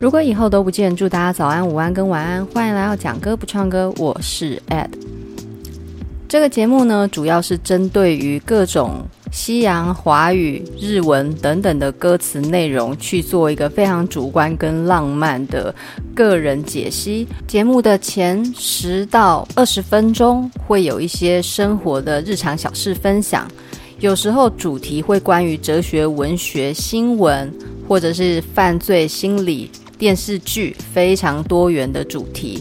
如果以后都不见，祝大家早安、午安跟晚安。欢迎来到讲歌不唱歌，我是 Ed。这个节目呢，主要是针对于各种西洋、华语、日文等等的歌词内容，去做一个非常主观跟浪漫的个人解析。节目的前十到二十分钟会有一些生活的日常小事分享，有时候主题会关于哲学、文学、新闻，或者是犯罪心理。电视剧非常多元的主题，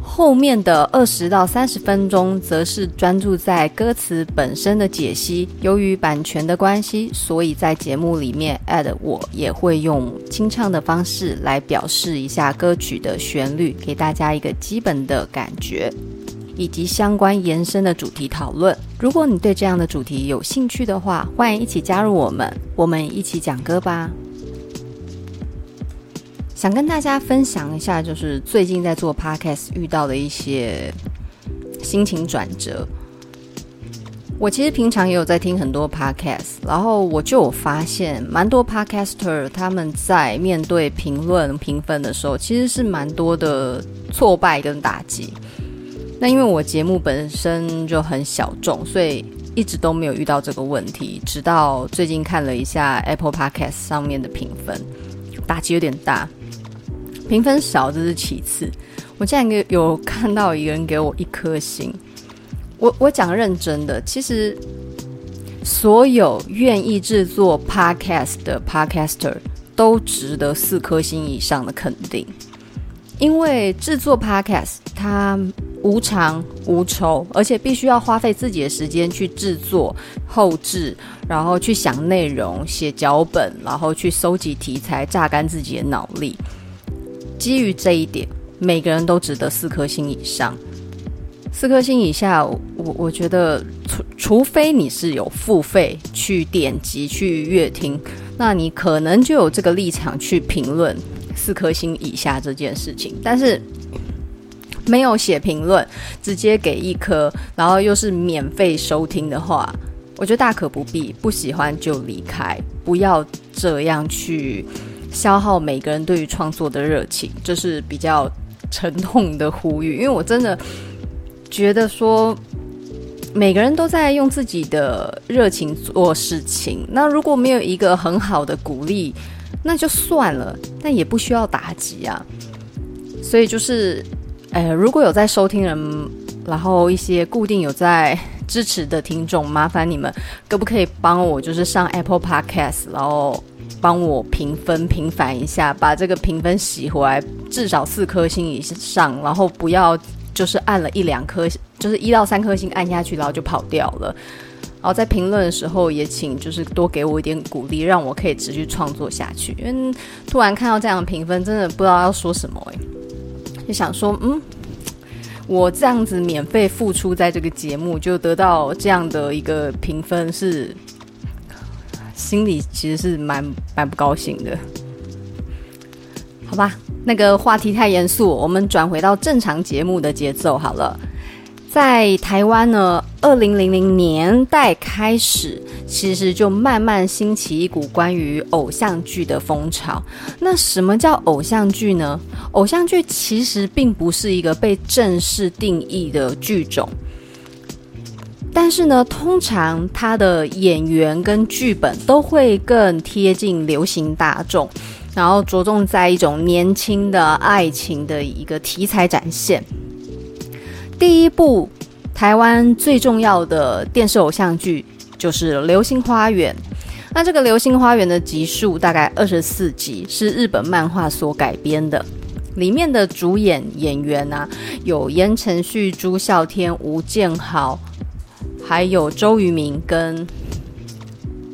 后面的二十到三十分钟则是专注在歌词本身的解析。由于版权的关系，所以在节目里面，Ed 我也会用清唱的方式来表示一下歌曲的旋律，给大家一个基本的感觉，以及相关延伸的主题讨论。如果你对这样的主题有兴趣的话，欢迎一起加入我们，我们一起讲歌吧。想跟大家分享一下，就是最近在做 podcast 遇到的一些心情转折。我其实平常也有在听很多 podcast，然后我就有发现，蛮多 podcaster 他们在面对评论评分的时候，其实是蛮多的挫败跟打击。那因为我节目本身就很小众，所以一直都没有遇到这个问题。直到最近看了一下 Apple Podcast 上面的评分，打击有点大。评分少这是其次，我竟然有看到一个人给我一颗星。我我讲认真的，其实所有愿意制作 podcast 的 podcaster 都值得四颗星以上的肯定，因为制作 podcast 它无偿无酬，而且必须要花费自己的时间去制作、后置，然后去想内容、写脚本，然后去搜集题材，榨干自己的脑力。基于这一点，每个人都值得四颗星以上。四颗星以下，我我觉得，除除非你是有付费去点击去阅听，那你可能就有这个立场去评论四颗星以下这件事情。但是没有写评论，直接给一颗，然后又是免费收听的话，我觉得大可不必。不喜欢就离开，不要这样去。消耗每个人对于创作的热情，这是比较沉痛的呼吁。因为我真的觉得说，每个人都在用自己的热情做事情。那如果没有一个很好的鼓励，那就算了，但也不需要打击啊。所以就是，呃，如果有在收听人，然后一些固定有在支持的听众，麻烦你们可不可以帮我，就是上 Apple Podcast，然后。帮我评分平反一下，把这个评分洗回来，至少四颗星以上，然后不要就是按了一两颗，就是一到三颗星按下去，然后就跑掉了。然后在评论的时候也请就是多给我一点鼓励，让我可以持续创作下去。因为突然看到这样的评分，真的不知道要说什么哎，就想说，嗯，我这样子免费付出在这个节目，就得到这样的一个评分是。心里其实是蛮蛮不高兴的，好吧？那个话题太严肃，我们转回到正常节目的节奏好了。在台湾呢，二零零零年代开始，其实就慢慢兴起一股关于偶像剧的风潮。那什么叫偶像剧呢？偶像剧其实并不是一个被正式定义的剧种。但是呢，通常他的演员跟剧本都会更贴近流行大众，然后着重在一种年轻的爱情的一个题材展现。第一部台湾最重要的电视偶像剧就是《流星花园》。那这个《流星花园》的集数大概二十四集，是日本漫画所改编的。里面的主演演员啊，有言承旭、朱孝天、吴建豪。还有周渝民跟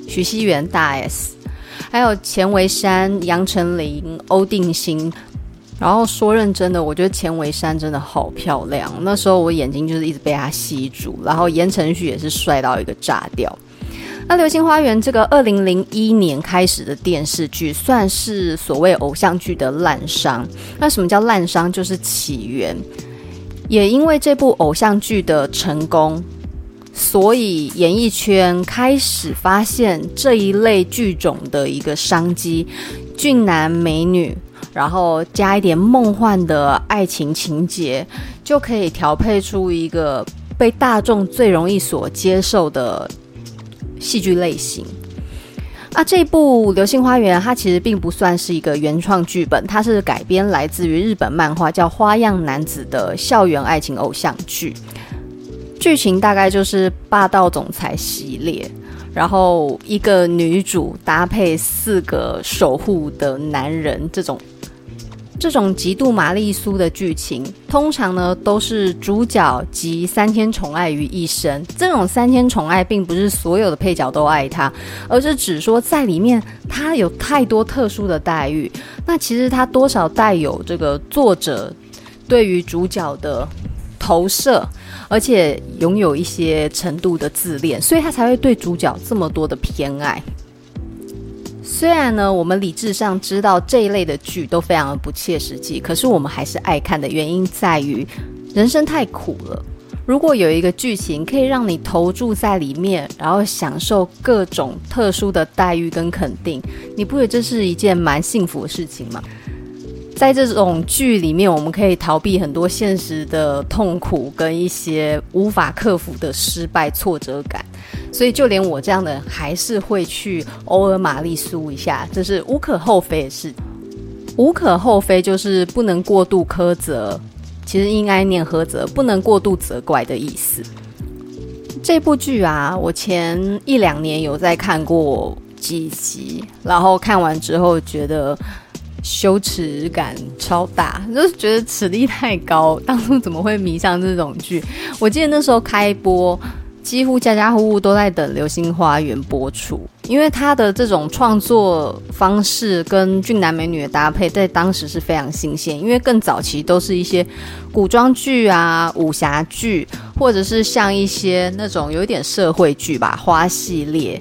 徐熙媛大 S，还有钱维山、杨丞琳、欧定欣。然后说认真的，我觉得钱维山真的好漂亮。那时候我眼睛就是一直被他吸住。然后言承旭也是帅到一个炸掉。那《流星花园》这个二零零一年开始的电视剧，算是所谓偶像剧的滥觴。那什么叫滥觴？就是起源。也因为这部偶像剧的成功。所以，演艺圈开始发现这一类剧种的一个商机，俊男美女，然后加一点梦幻的爱情情节，就可以调配出一个被大众最容易所接受的戏剧类型。啊，这部《流星花园》它其实并不算是一个原创剧本，它是改编来自于日本漫画叫《花样男子》的校园爱情偶像剧。剧情大概就是霸道总裁系列，然后一个女主搭配四个守护的男人，这种这种极度玛丽苏的剧情，通常呢都是主角集三千宠爱于一身。这种三千宠爱，并不是所有的配角都爱他，而是指说在里面他有太多特殊的待遇。那其实他多少带有这个作者对于主角的投射。而且拥有一些程度的自恋，所以他才会对主角这么多的偏爱。虽然呢，我们理智上知道这一类的剧都非常的不切实际，可是我们还是爱看的原因在于，人生太苦了。如果有一个剧情可以让你投注在里面，然后享受各种特殊的待遇跟肯定，你不觉得这是一件蛮幸福的事情吗？在这种剧里面，我们可以逃避很多现实的痛苦跟一些无法克服的失败挫折感，所以就连我这样的还是会去偶尔玛丽苏一下，这是无可厚非的事。无可厚非就是不能过度苛责，其实应该念苛责，不能过度责怪的意思。这部剧啊，我前一两年有在看过几集，然后看完之后觉得。羞耻感超大，就是觉得耻力太高。当初怎么会迷上这种剧？我记得那时候开播，几乎家家户户都在等《流星花园》播出，因为他的这种创作方式跟俊男美女的搭配，在当时是非常新鲜。因为更早期都是一些古装剧啊、武侠剧，或者是像一些那种有一点社会剧吧，花系列。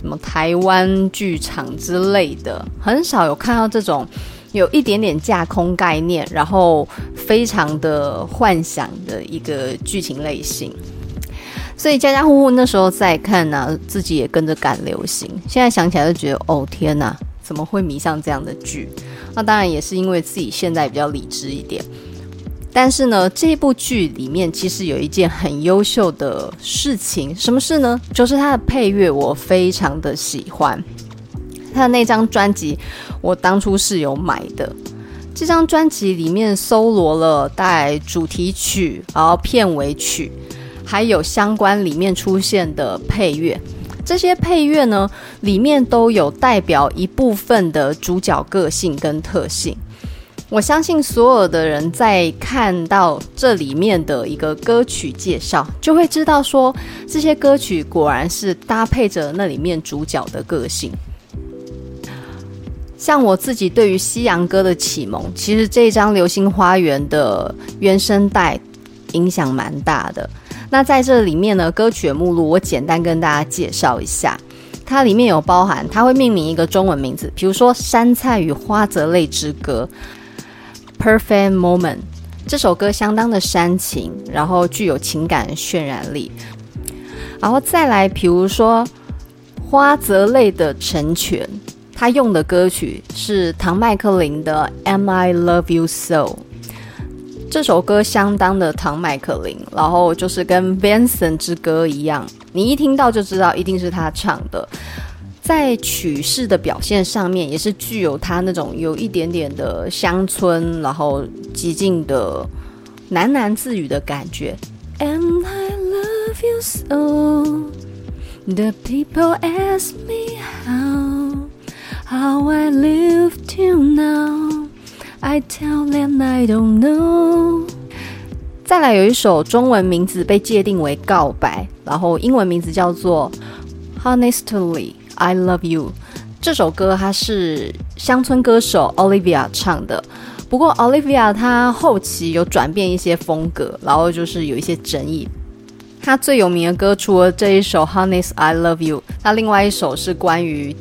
什么台湾剧场之类的，很少有看到这种有一点点架空概念，然后非常的幻想的一个剧情类型。所以家家户户那时候在看呢、自己也跟着赶流行。现在想起来就觉得，哦天哪，怎么会迷上这样的剧？那当然也是因为自己现在比较理智一点。但是呢，这部剧里面其实有一件很优秀的事情，什么事呢？就是它的配乐，我非常的喜欢。它的那张专辑，我当初是有买的。这张专辑里面搜罗了带主题曲，然后片尾曲，还有相关里面出现的配乐。这些配乐呢，里面都有代表一部分的主角个性跟特性。我相信所有的人在看到这里面的一个歌曲介绍，就会知道说，这些歌曲果然是搭配着那里面主角的个性。像我自己对于西洋歌的启蒙，其实这张《流星花园》的原声带影响蛮大的。那在这里面呢，歌曲的目录我简单跟大家介绍一下，它里面有包含，它会命名一个中文名字，比如说《杉菜与花泽类之歌》。Perfect Moment 这首歌相当的煽情，然后具有情感渲染力。然后再来，比如说花泽类的成全，他用的歌曲是唐麦克林的《Am I Love You So》。这首歌相当的唐麦克林，然后就是跟 Vincent 之歌一样，你一听到就知道一定是他唱的。在曲式的表现上面，也是具有他那种有一点点的乡村，然后极尽的喃喃自语的感觉。And I love you so. The people ask me how, how I live till now. I tell them I don't know. 再来有一首中文名字被界定为告白，然后英文名字叫做 Honestly。I love you 这首歌，它是乡村歌手 Olivia 唱的。不过 Olivia 她后期有转变一些风格，然后就是有一些争议。她最有名的歌除了这一首 Honest I Love You，那另外一首是关于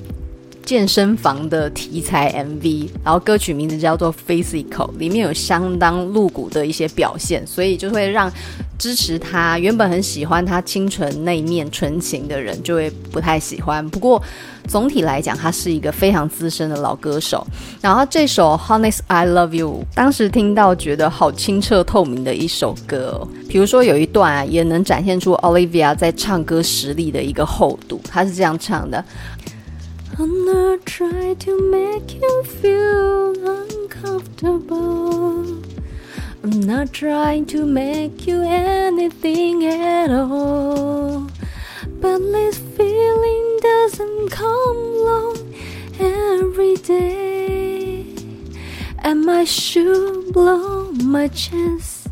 健身房的题材 MV，然后歌曲名字叫做 Physical，里面有相当露骨的一些表现，所以就会让支持他原本很喜欢他清纯那一面纯情的人就会不太喜欢。不过总体来讲，他是一个非常资深的老歌手。然后这首 Honest I Love You，当时听到觉得好清澈透明的一首歌。比如说有一段啊，也能展现出 Olivia 在唱歌实力的一个厚度。他是这样唱的。I'm not trying to make you feel uncomfortable. I'm not trying to make you anything at all. But this feeling doesn't come along every day. And I should blow my chance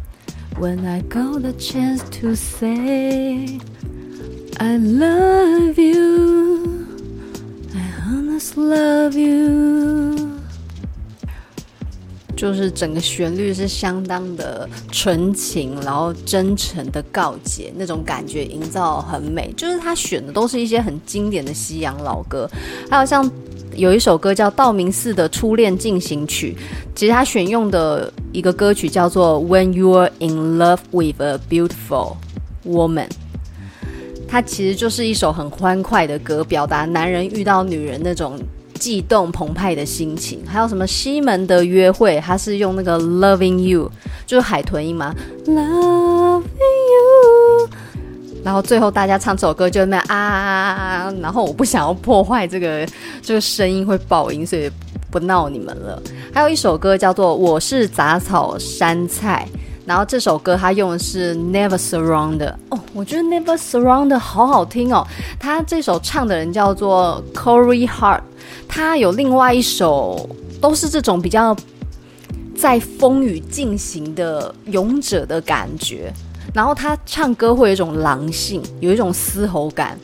when I got the chance to say I love you. I honest love you，就是整个旋律是相当的纯情，然后真诚的告解，那种感觉营造很美。就是他选的都是一些很经典的西洋老歌，还有像有一首歌叫道明寺的《初恋进行曲》，其实他选用的一个歌曲叫做 When You're in Love with a Beautiful Woman。它其实就是一首很欢快的歌，表达男人遇到女人那种悸动澎湃的心情。还有什么西门的约会，他是用那个 Loving You，就是海豚音嘛，Loving You。然后最后大家唱这首歌就那啊，然后我不想要破坏这个这个声音会爆音，所以不闹你们了。还有一首歌叫做《我是杂草山菜》。然后这首歌他用的是 Never Surround 哦，我觉得 Never Surround 好好听哦。他这首唱的人叫做 Corey Hart，他有另外一首都是这种比较在风雨进行的勇者的感觉。然后他唱歌会有一种狼性，有一种嘶吼感。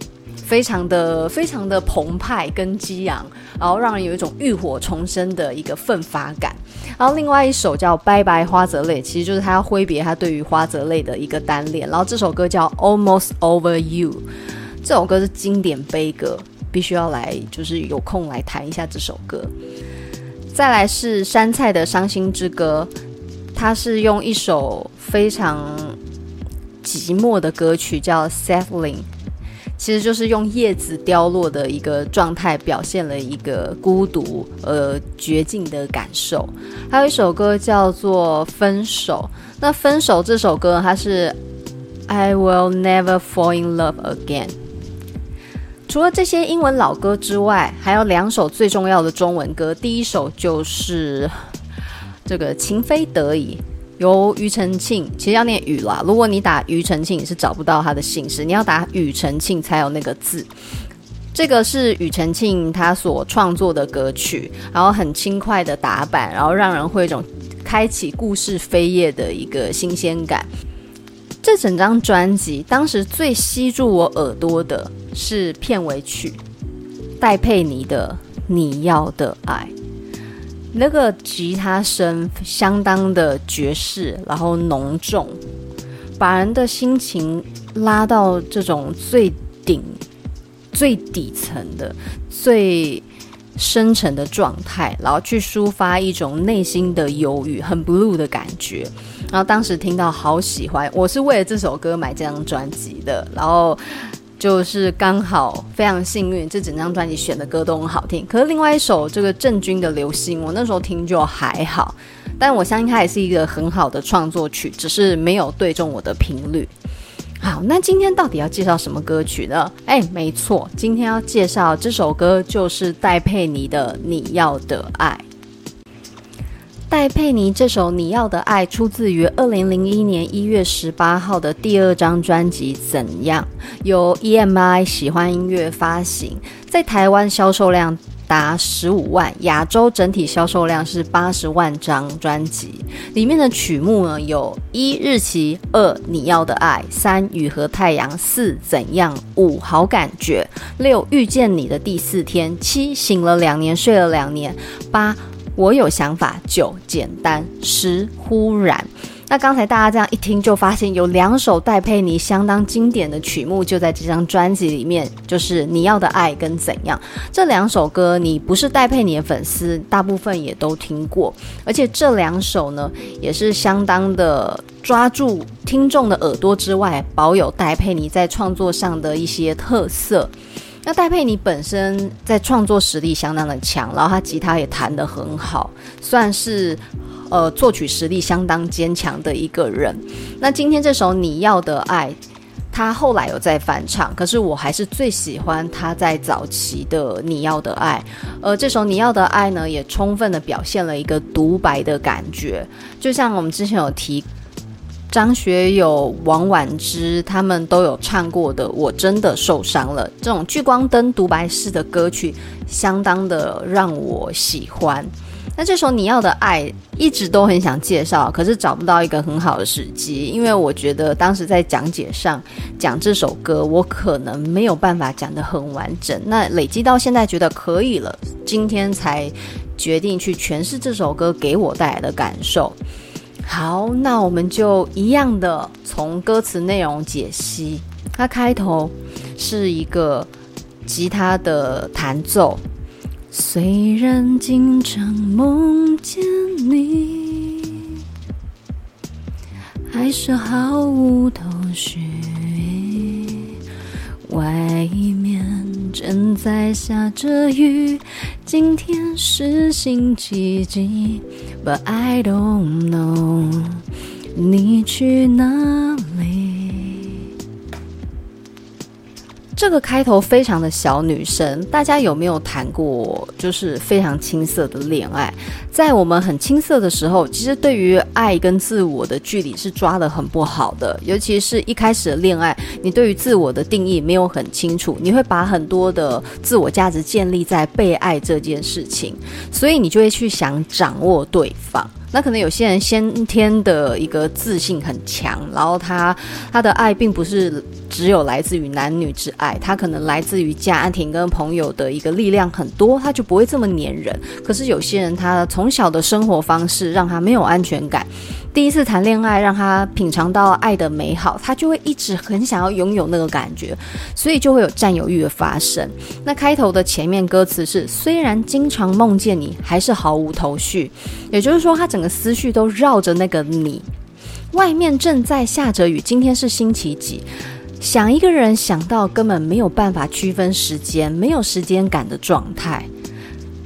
非常的非常的澎湃跟激昂，然后让人有一种浴火重生的一个奋发感。然后另外一首叫《拜拜花泽类》，其实就是他要挥别他对于花泽类的一个单恋。然后这首歌叫《Almost Over You》，这首歌是经典悲歌，必须要来就是有空来弹一下这首歌。再来是杉菜的《伤心之歌》，它是用一首非常寂寞的歌曲叫《Settling》。其实就是用叶子凋落的一个状态，表现了一个孤独而绝境的感受。还有一首歌叫做《分手》，那《分手》这首歌它是 I will never fall in love again。除了这些英文老歌之外，还有两首最重要的中文歌。第一首就是这个《情非得已》。由庾澄庆，其实要念庾啦。如果你打庾澄庆，你是找不到他的姓氏，你要打庾澄庆才有那个字。这个是庾澄庆他所创作的歌曲，然后很轻快的打板，然后让人会有一种开启故事扉页的一个新鲜感。这整张专辑当时最吸住我耳朵的是片尾曲，戴佩妮的《你要的爱》。那个吉他声相当的爵士，然后浓重，把人的心情拉到这种最顶、最底层的、最深沉的状态，然后去抒发一种内心的忧郁，很 blue 的感觉。然后当时听到好喜欢，我是为了这首歌买这张专辑的，然后。就是刚好非常幸运，这整张专辑选的歌都很好听。可是另外一首这个郑钧的《流星》，我那时候听就还好，但我相信它也是一个很好的创作曲，只是没有对中我的频率。好，那今天到底要介绍什么歌曲呢？哎，没错，今天要介绍这首歌就是戴佩妮的《你要的爱》。戴佩妮这首《你要的爱》出自于二零零一年一月十八号的第二张专辑《怎样》，由 EMI 喜欢音乐发行，在台湾销售量达十五万，亚洲整体销售量是八十万张专辑。里面的曲目呢有：一日期，二你要的爱，三雨和太阳，四怎样，五好感觉，六遇见你的第四天，七醒了两年，睡了两年，八。我有想法，九简单，十忽然。那刚才大家这样一听，就发现有两首戴佩妮相当经典的曲目就在这张专辑里面，就是《你要的爱》跟《怎样》这两首歌，你不是戴佩妮的粉丝，大部分也都听过，而且这两首呢，也是相当的抓住听众的耳朵之外，保有戴佩妮在创作上的一些特色。那戴佩妮本身在创作实力相当的强，然后她吉他也弹得很好，算是呃作曲实力相当坚强的一个人。那今天这首《你要的爱》，他后来有在翻唱，可是我还是最喜欢他在早期的《你要的爱》。呃，这首《你要的爱》呢，也充分的表现了一个独白的感觉，就像我们之前有提。张学友、王菀之他们都有唱过的《我真的受伤了》这种聚光灯独白式的歌曲，相当的让我喜欢。那这首你要的爱一直都很想介绍，可是找不到一个很好的时机，因为我觉得当时在讲解上讲这首歌，我可能没有办法讲得很完整。那累积到现在觉得可以了，今天才决定去诠释这首歌给我带来的感受。好，那我们就一样的从歌词内容解析。它开头是一个吉他的弹奏，虽然经常梦见你，还是毫无头绪。外面正在下着雨，今天是星期几？But I don't know，你去哪这个开头非常的小女生，大家有没有谈过？就是非常青涩的恋爱，在我们很青涩的时候，其实对于爱跟自我的距离是抓得很不好的。尤其是一开始的恋爱，你对于自我的定义没有很清楚，你会把很多的自我价值建立在被爱这件事情，所以你就会去想掌握对方。那可能有些人先天的一个自信很强，然后他他的爱并不是只有来自于男女之爱，他可能来自于家庭跟朋友的一个力量很多，他就不会这么黏人。可是有些人他从小的生活方式让他没有安全感。第一次谈恋爱，让他品尝到爱的美好，他就会一直很想要拥有那个感觉，所以就会有占有欲的发生。那开头的前面歌词是：虽然经常梦见你，还是毫无头绪。也就是说，他整个思绪都绕着那个你。外面正在下着雨，今天是星期几？想一个人想到根本没有办法区分时间，没有时间感的状态。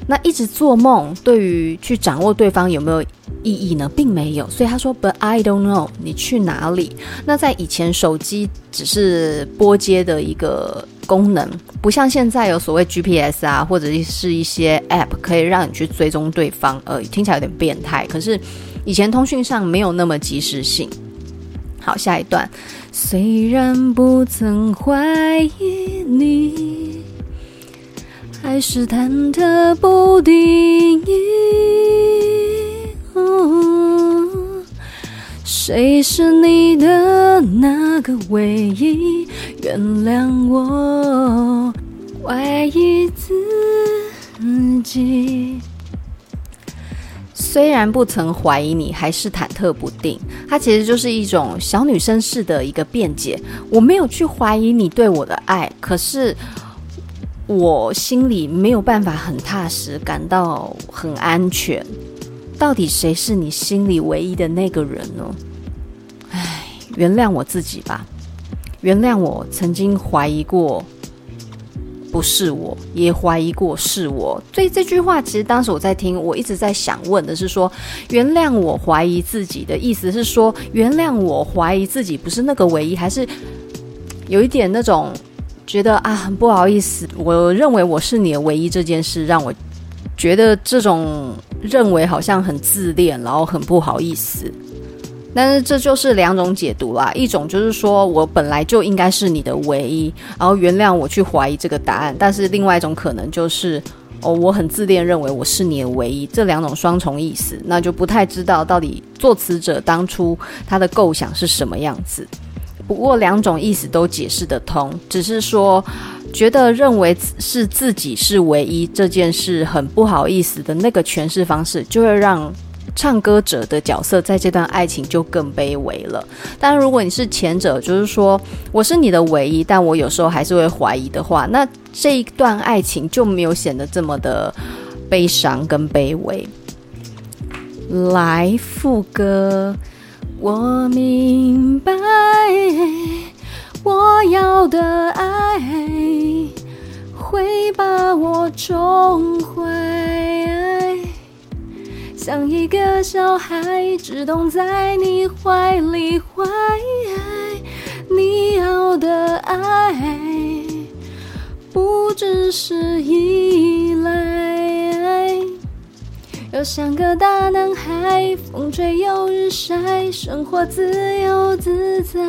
那一直做梦，对于去掌握对方有没有意义呢？并没有。所以他说，But I don't know，你去哪里？那在以前，手机只是拨接的一个功能，不像现在有所谓 GPS 啊，或者是一些 App 可以让你去追踪对方。呃，听起来有点变态，可是以前通讯上没有那么及时性。好，下一段，虽然不曾怀疑你。还是忐忑不定，哦，谁是你的那个唯一？原谅我怀疑自己。虽然不曾怀疑你，还是忐忑不定。它其实就是一种小女生式的一个辩解。我没有去怀疑你对我的爱，可是。我心里没有办法很踏实，感到很安全。到底谁是你心里唯一的那个人呢？唉，原谅我自己吧，原谅我曾经怀疑过，不是我，也怀疑过是我。所以这句话其实当时我在听，我一直在想问的是说，原谅我怀疑自己的意思是说，原谅我怀疑自己不是那个唯一，还是有一点那种。觉得啊，很不好意思，我认为我是你的唯一这件事，让我觉得这种认为好像很自恋，然后很不好意思。但是这就是两种解读啦，一种就是说我本来就应该是你的唯一，然后原谅我去怀疑这个答案。但是另外一种可能就是哦，我很自恋，认为我是你的唯一。这两种双重意思，那就不太知道到底作词者当初他的构想是什么样子。不过两种意思都解释得通，只是说觉得认为是自己是唯一这件事很不好意思的那个诠释方式，就会让唱歌者的角色在这段爱情就更卑微了。当然，如果你是前者，就是说我是你的唯一，但我有时候还是会怀疑的话，那这一段爱情就没有显得这么的悲伤跟卑微。来副歌，我明白，我要的爱会把我宠坏，像一个小孩只懂在你怀里坏。你要的爱不只是依赖。又像个大男孩，风吹又日晒，生活自由自在。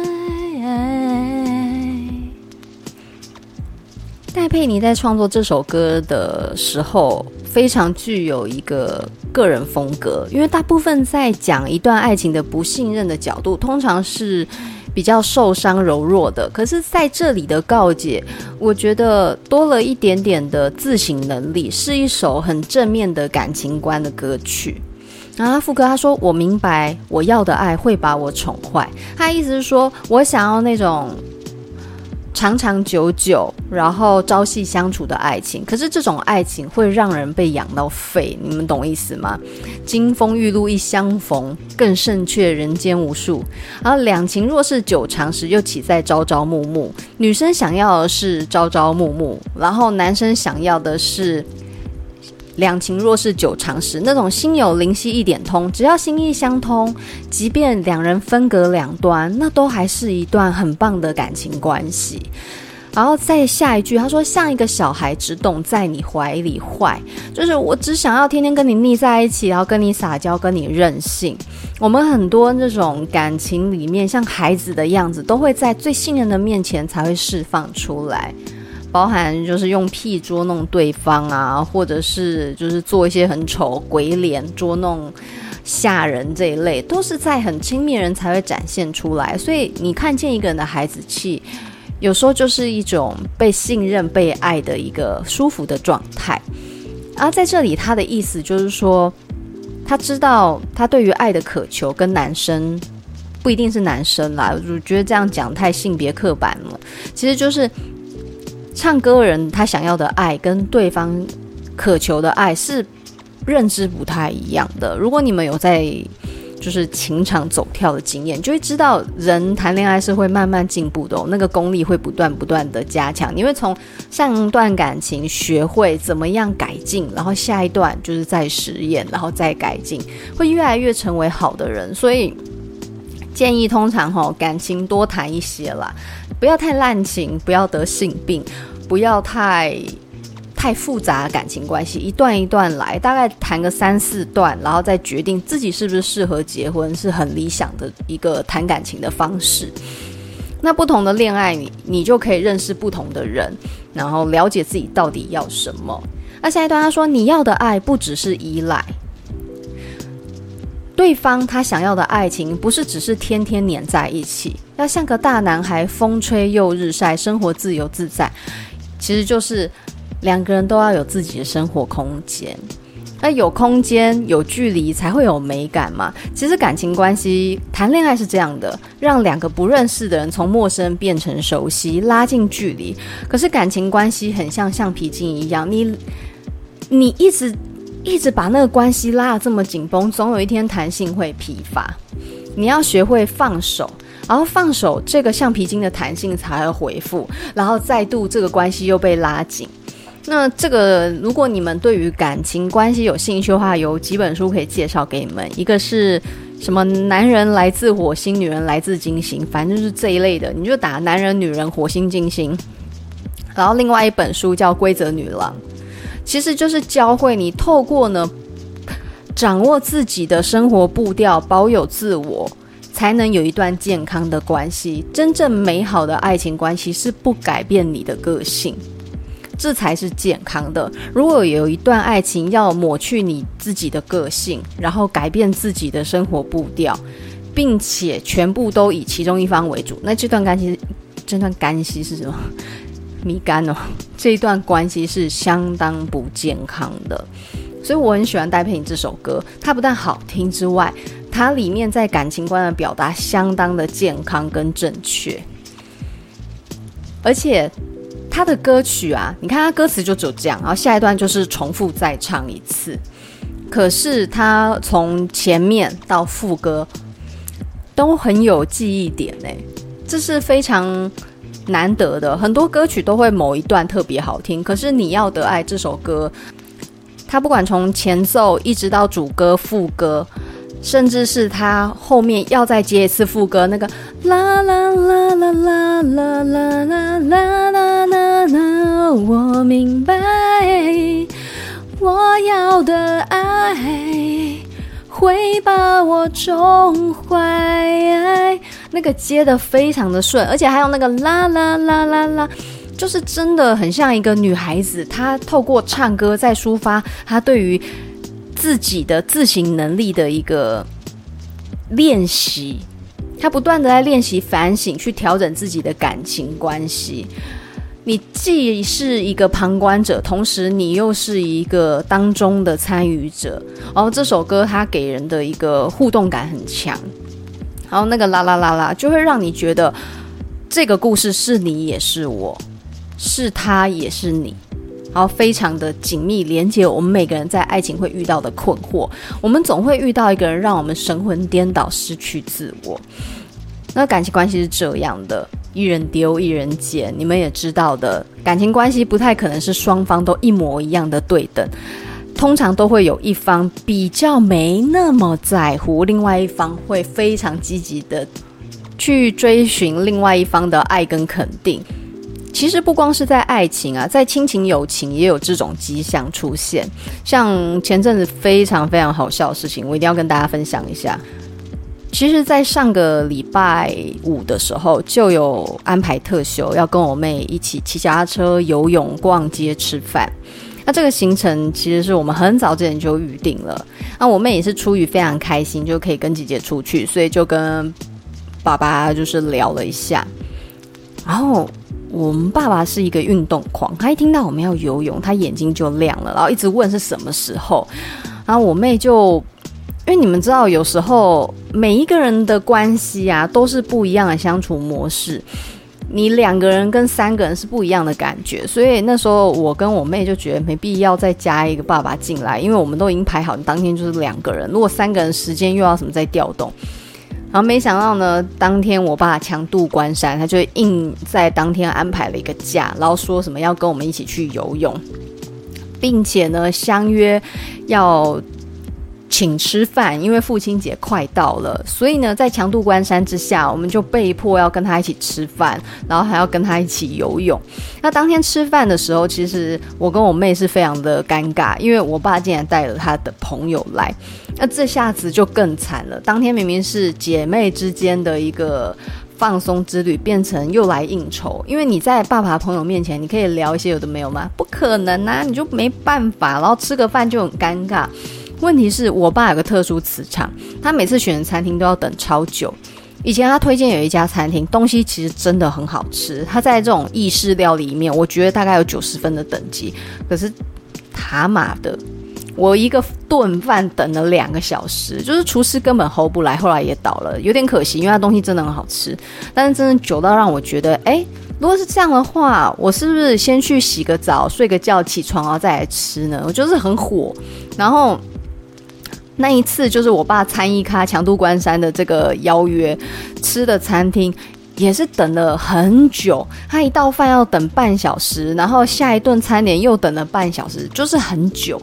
戴佩妮在创作这首歌的时候，非常具有一个个人风格，因为大部分在讲一段爱情的不信任的角度，通常是。比较受伤柔弱的，可是在这里的告解，我觉得多了一点点的自省能力，是一首很正面的感情观的歌曲。然后副歌他说：“我明白，我要的爱会把我宠坏。”他意思是说我想要那种。长长久久，然后朝夕相处的爱情，可是这种爱情会让人被养到废，你们懂意思吗？金风玉露一相逢，更胜却人间无数。而两情若是久长时，又岂在朝朝暮暮？女生想要的是朝朝暮暮，然后男生想要的是。两情若是久长时，那种心有灵犀一点通，只要心意相通，即便两人分隔两端，那都还是一段很棒的感情关系。然后再下一句，他说：“像一个小孩，只懂在你怀里坏，就是我只想要天天跟你腻在一起，然后跟你撒娇，跟你任性。我们很多那种感情里面，像孩子的样子，都会在最信任的面前才会释放出来。”包含就是用屁捉弄对方啊，或者是就是做一些很丑鬼脸捉弄吓人这一类，都是在很亲密人才会展现出来。所以你看见一个人的孩子气，有时候就是一种被信任、被爱的一个舒服的状态。而在这里，他的意思就是说，他知道他对于爱的渴求跟男生不一定是男生啦，我觉得这样讲太性别刻板了。其实就是。唱歌人他想要的爱跟对方渴求的爱是认知不太一样的。如果你们有在就是情场走跳的经验，就会知道人谈恋爱是会慢慢进步的，那个功力会不断不断的加强。你会从上一段感情学会怎么样改进，然后下一段就是再实验，然后再改进，会越来越成为好的人。所以建议通常哈感情多谈一些啦。不要太滥情，不要得性病，不要太太复杂的感情关系，一段一段来，大概谈个三四段，然后再决定自己是不是适合结婚，是很理想的一个谈感情的方式。那不同的恋爱，你你就可以认识不同的人，然后了解自己到底要什么。那下一段他说，你要的爱不只是依赖。对方他想要的爱情，不是只是天天黏在一起，要像个大男孩，风吹又日晒，生活自由自在。其实就是两个人都要有自己的生活空间，那有空间有距离才会有美感嘛。其实感情关系谈恋爱是这样的，让两个不认识的人从陌生变成熟悉，拉近距离。可是感情关系很像橡皮筋一样，你你一直。一直把那个关系拉得这么紧绷，总有一天弹性会疲乏。你要学会放手，然后放手，这个橡皮筋的弹性才会恢复，然后再度这个关系又被拉紧。那这个，如果你们对于感情关系有兴趣的话，有几本书可以介绍给你们。一个是什么？男人来自火星，女人来自金星，反正就是这一类的，你就打男人、女人、火星、金星。然后另外一本书叫《规则女郎》。其实就是教会你透过呢，掌握自己的生活步调，保有自我，才能有一段健康的关系。真正美好的爱情关系是不改变你的个性，这才是健康的。如果有一段爱情要抹去你自己的个性，然后改变自己的生活步调，并且全部都以其中一方为主，那这段关系，这段关系是什么？米干哦，这一段关系是相当不健康的，所以我很喜欢戴佩妮这首歌。它不但好听之外，它里面在感情观的表达相当的健康跟正确，而且他的歌曲啊，你看他歌词就只有这样，然后下一段就是重复再唱一次，可是他从前面到副歌都很有记忆点呢，这是非常难得的。很多歌曲都会某一段特别好听，可是你要的爱这首歌，他不管从前奏一直到主歌副歌。甚至是他后面要再接一次副歌，那个啦啦啦啦啦啦啦啦啦啦啦啦，我明白，我要的爱会把我宠坏。那个接得非常的顺，而且还有那个啦啦啦啦啦，就是真的很像一个女孩子，她透过唱歌在抒发她对于。自己的自省能力的一个练习，他不断的在练习反省，去调整自己的感情关系。你既是一个旁观者，同时你又是一个当中的参与者。然后这首歌它给人的一个互动感很强，然后那个啦啦啦啦，就会让你觉得这个故事是你也是我，是他也是你。然后非常的紧密连接我们每个人在爱情会遇到的困惑，我们总会遇到一个人让我们神魂颠倒、失去自我。那感情关系是这样的，一人丢一人捡，你们也知道的，感情关系不太可能是双方都一模一样的对等，通常都会有一方比较没那么在乎，另外一方会非常积极的去追寻另外一方的爱跟肯定。其实不光是在爱情啊，在亲情、友情也有这种迹象出现。像前阵子非常非常好笑的事情，我一定要跟大家分享一下。其实，在上个礼拜五的时候，就有安排特休，要跟我妹一起骑脚踏车、游泳、逛街、吃饭。那这个行程其实是我们很早之前就预定了。那我妹也是出于非常开心，就可以跟姐姐出去，所以就跟爸爸就是聊了一下，然后。我们爸爸是一个运动狂，他一听到我们要游泳，他眼睛就亮了，然后一直问是什么时候。然后我妹就，因为你们知道，有时候每一个人的关系啊，都是不一样的相处模式。你两个人跟三个人是不一样的感觉，所以那时候我跟我妹就觉得没必要再加一个爸爸进来，因为我们都已经排好，当天就是两个人，如果三个人时间又要什么再调动。然后没想到呢，当天我爸强渡关山，他就硬在当天安排了一个假，然后说什么要跟我们一起去游泳，并且呢相约要请吃饭，因为父亲节快到了，所以呢在强渡关山之下，我们就被迫要跟他一起吃饭，然后还要跟他一起游泳。那当天吃饭的时候，其实我跟我妹是非常的尴尬，因为我爸竟然带了他的朋友来。那这下子就更惨了。当天明明是姐妹之间的一个放松之旅，变成又来应酬。因为你在爸爸朋友面前，你可以聊一些有的没有吗？不可能啊，你就没办法。然后吃个饭就很尴尬。问题是我爸有个特殊磁场，他每次选餐厅都要等超久。以前他推荐有一家餐厅，东西其实真的很好吃。他在这种意式料理里面，我觉得大概有九十分的等级。可是他妈的！我一个顿饭等了两个小时，就是厨师根本 hold 不来，后来也倒了，有点可惜，因为它东西真的很好吃，但是真的久到让我觉得，哎，如果是这样的话，我是不是先去洗个澡、睡个觉、起床然后再来吃呢？我就是很火。然后那一次就是我爸参一咖强渡关山的这个邀约，吃的餐厅也是等了很久，他一道饭要等半小时，然后下一顿餐点又等了半小时，就是很久。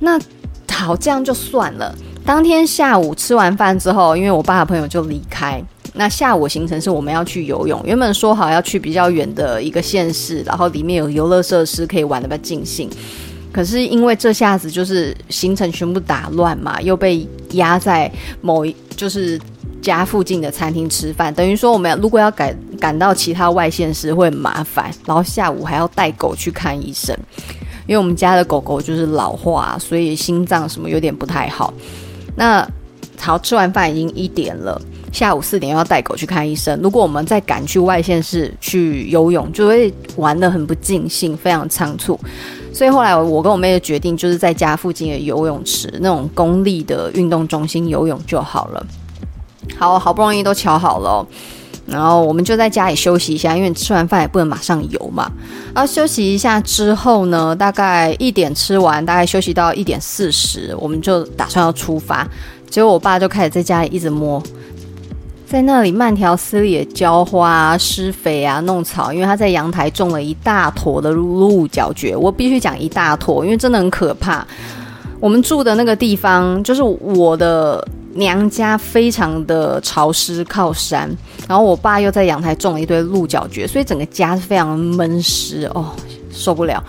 那好，这样就算了。当天下午吃完饭之后，因为我爸的朋友就离开，那下午行程是我们要去游泳。原本说好要去比较远的一个县市，然后里面有游乐设施可以玩的比较尽兴。可是因为这下子就是行程全部打乱嘛，又被压在某一就是家附近的餐厅吃饭，等于说我们如果要赶赶到其他外县市会很麻烦，然后下午还要带狗去看医生。因为我们家的狗狗就是老化，所以心脏什么有点不太好。那好，吃完饭已经一点了，下午四点要带狗去看医生。如果我们再赶去外县市去游泳，就会玩得很不尽兴，非常仓促。所以后来我跟我妹的决定，就是在家附近的游泳池那种公立的运动中心游泳就好了。好，好不容易都瞧好了。然后我们就在家里休息一下，因为吃完饭也不能马上游嘛。然后休息一下之后呢，大概一点吃完，大概休息到一点四十，我们就打算要出发。结果我爸就开始在家里一直摸，在那里慢条斯理的浇花、施肥啊、弄草，因为他在阳台种了一大坨的鹿角蕨。我必须讲一大坨，因为真的很可怕。我们住的那个地方，就是我的。娘家非常的潮湿，靠山，然后我爸又在阳台种了一堆鹿角蕨，所以整个家是非常闷湿哦，受不了。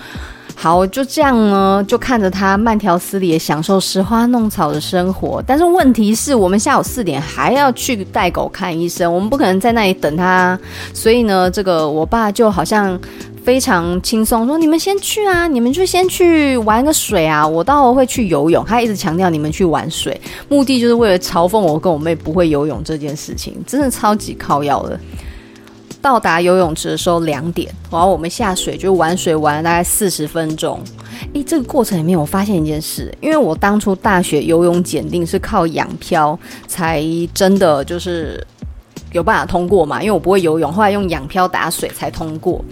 好，就这样呢，就看着他慢条斯理的享受拾花弄草的生活。但是问题是我们下午四点还要去带狗看医生，我们不可能在那里等他，所以呢，这个我爸就好像。非常轻松，说你们先去啊，你们就先去玩个水啊，我到时候会去游泳。他一直强调你们去玩水，目的就是为了嘲讽我跟我妹不会游泳这件事情，真的超级靠腰的。到达游泳池的时候两点，然后我们下水就玩水玩了大概四十分钟。诶，这个过程里面我发现一件事，因为我当初大学游泳检定是靠仰漂才真的就是有办法通过嘛，因为我不会游泳，后来用仰漂打水才通过。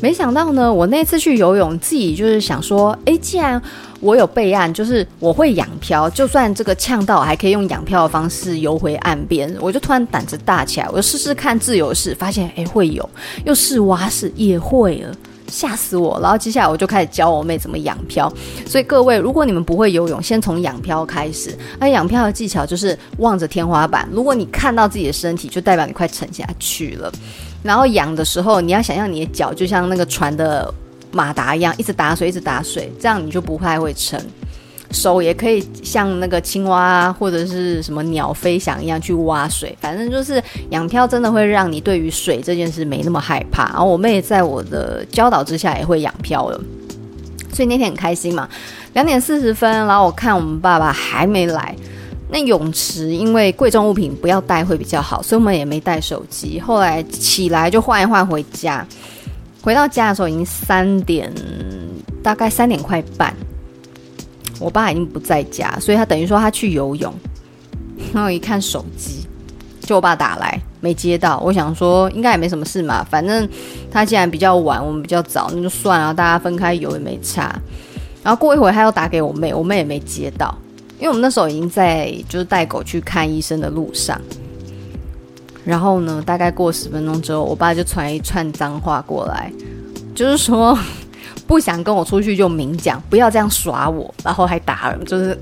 没想到呢，我那次去游泳，自己就是想说，诶，既然我有备案，就是我会仰漂，就算这个呛到，还可以用仰漂的方式游回岸边。我就突然胆子大起来，我就试试看自由式，发现诶会游，又试蛙式也会了，吓死我！然后接下来我就开始教我妹怎么仰漂。所以各位，如果你们不会游泳，先从仰漂开始。那仰漂的技巧就是望着天花板，如果你看到自己的身体，就代表你快沉下去了。然后仰的时候，你要想象你的脚就像那个船的马达一样，一直打水，一直打水，这样你就不太会沉。手也可以像那个青蛙或者是什么鸟飞翔一样去挖水，反正就是仰漂真的会让你对于水这件事没那么害怕。然后我妹在我的教导之下也会仰漂了，所以那天很开心嘛。两点四十分，然后我看我们爸爸还没来。那泳池因为贵重物品不要带会比较好，所以我们也没带手机。后来起来就换一换回家，回到家的时候已经三点，大概三点快半。我爸已经不在家，所以他等于说他去游泳。然后一看手机，就我爸打来没接到。我想说应该也没什么事嘛，反正他既然比较晚，我们比较早，那就算了，大家分开游也没差。然后过一会他又打给我妹，我妹也没接到。因为我们那时候已经在就是带狗去看医生的路上，然后呢，大概过十分钟之后，我爸就传一串脏话过来，就是说不想跟我出去就明讲，不要这样耍我，然后还打了，就是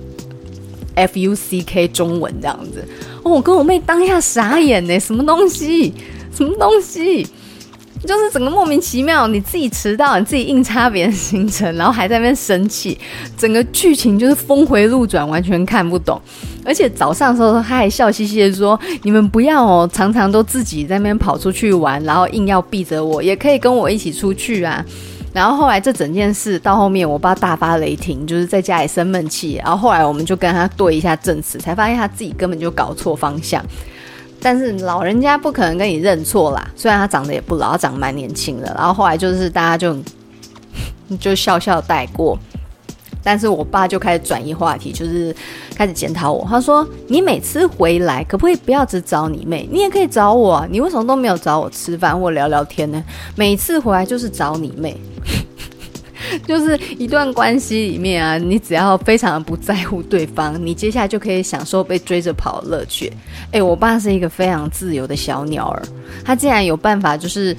F U C K 中文这样子。哦，我跟我妹当下傻眼呢，什么东西？什么东西？就是整个莫名其妙，你自己迟到，你自己硬插别人行程，然后还在那边生气，整个剧情就是峰回路转，完全看不懂。而且早上的时候他还笑嘻嘻的说：“你们不要哦，常常都自己在那边跑出去玩，然后硬要避着我，也可以跟我一起出去啊。”然后后来这整件事到后面，我爸大发雷霆，就是在家里生闷气。然后后来我们就跟他对一下证词，才发现他自己根本就搞错方向。但是老人家不可能跟你认错啦，虽然他长得也不老，他长蛮年轻的。然后后来就是大家就 就笑笑带过，但是我爸就开始转移话题，就是开始检讨我。他说：“你每次回来可不可以不要只找你妹？你也可以找我啊，你为什么都没有找我吃饭或聊聊天呢？每次回来就是找你妹。” 就是一段关系里面啊，你只要非常的不在乎对方，你接下来就可以享受被追着跑的乐趣。诶，我爸是一个非常自由的小鸟儿，他竟然有办法，就是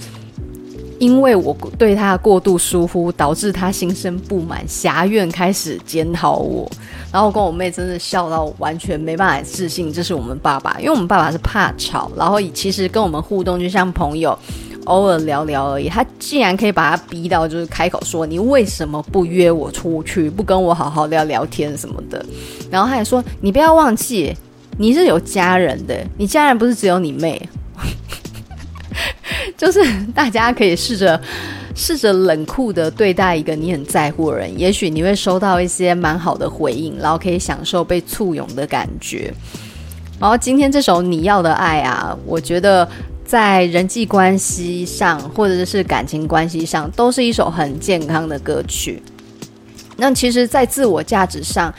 因为我对他过度疏忽，导致他心生不满，狭怨开始检讨我。然后我跟我妹真的笑到完全没办法置信，这是我们爸爸，因为我们爸爸是怕吵，然后其实跟我们互动就像朋友。偶尔聊聊而已，他竟然可以把他逼到就是开口说，你为什么不约我出去，不跟我好好聊聊天什么的？然后他还说，你不要忘记你是有家人的，你家人不是只有你妹。就是大家可以试着试着冷酷的对待一个你很在乎的人，也许你会收到一些蛮好的回应，然后可以享受被簇拥的感觉。然后今天这首你要的爱啊，我觉得在人际关系上或者是感情关系上，都是一首很健康的歌曲。那其实，在自我价值上，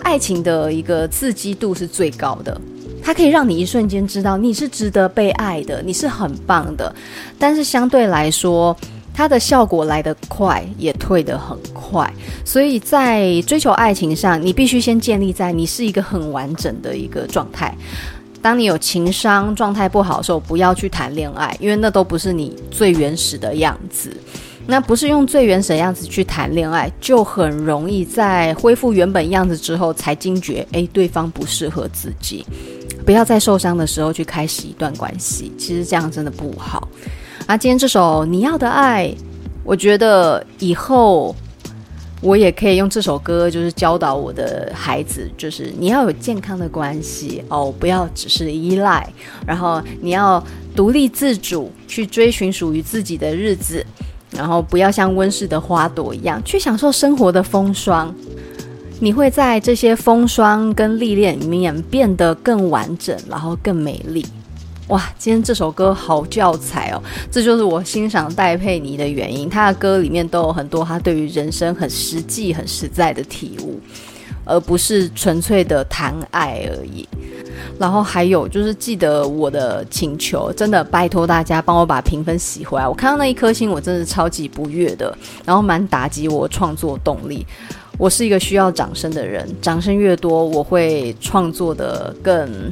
爱情的一个刺激度是最高的，它可以让你一瞬间知道你是值得被爱的，你是很棒的。但是相对来说，它的效果来得快，也退得很快。所以在追求爱情上，你必须先建立在你是一个很完整的一个状态。当你有情商状态不好的时候，不要去谈恋爱，因为那都不是你最原始的样子。那不是用最原始的样子去谈恋爱，就很容易在恢复原本样子之后才惊觉，诶，对方不适合自己。不要在受伤的时候去开始一段关系，其实这样真的不好。啊，今天这首你要的爱，我觉得以后。我也可以用这首歌，就是教导我的孩子，就是你要有健康的关系哦，不要只是依赖，然后你要独立自主去追寻属于自己的日子，然后不要像温室的花朵一样去享受生活的风霜，你会在这些风霜跟历练里面变得更完整，然后更美丽。哇，今天这首歌好教材哦！这就是我欣赏戴佩妮的原因。她的歌里面都有很多她对于人生很实际、很实在的体悟，而不是纯粹的谈爱而已。然后还有就是，记得我的请求，真的拜托大家帮我把评分洗回来。我看到那一颗星，我真的超级不悦的，然后蛮打击我创作动力。我是一个需要掌声的人，掌声越多，我会创作得更。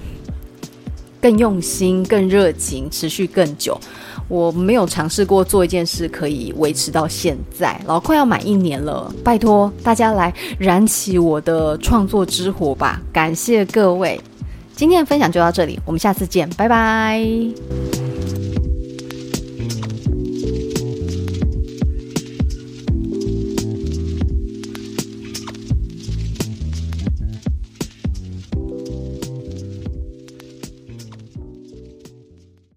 更用心、更热情，持续更久。我没有尝试过做一件事可以维持到现在，老快要满一年了。拜托大家来燃起我的创作之火吧！感谢各位，今天的分享就到这里，我们下次见，拜拜。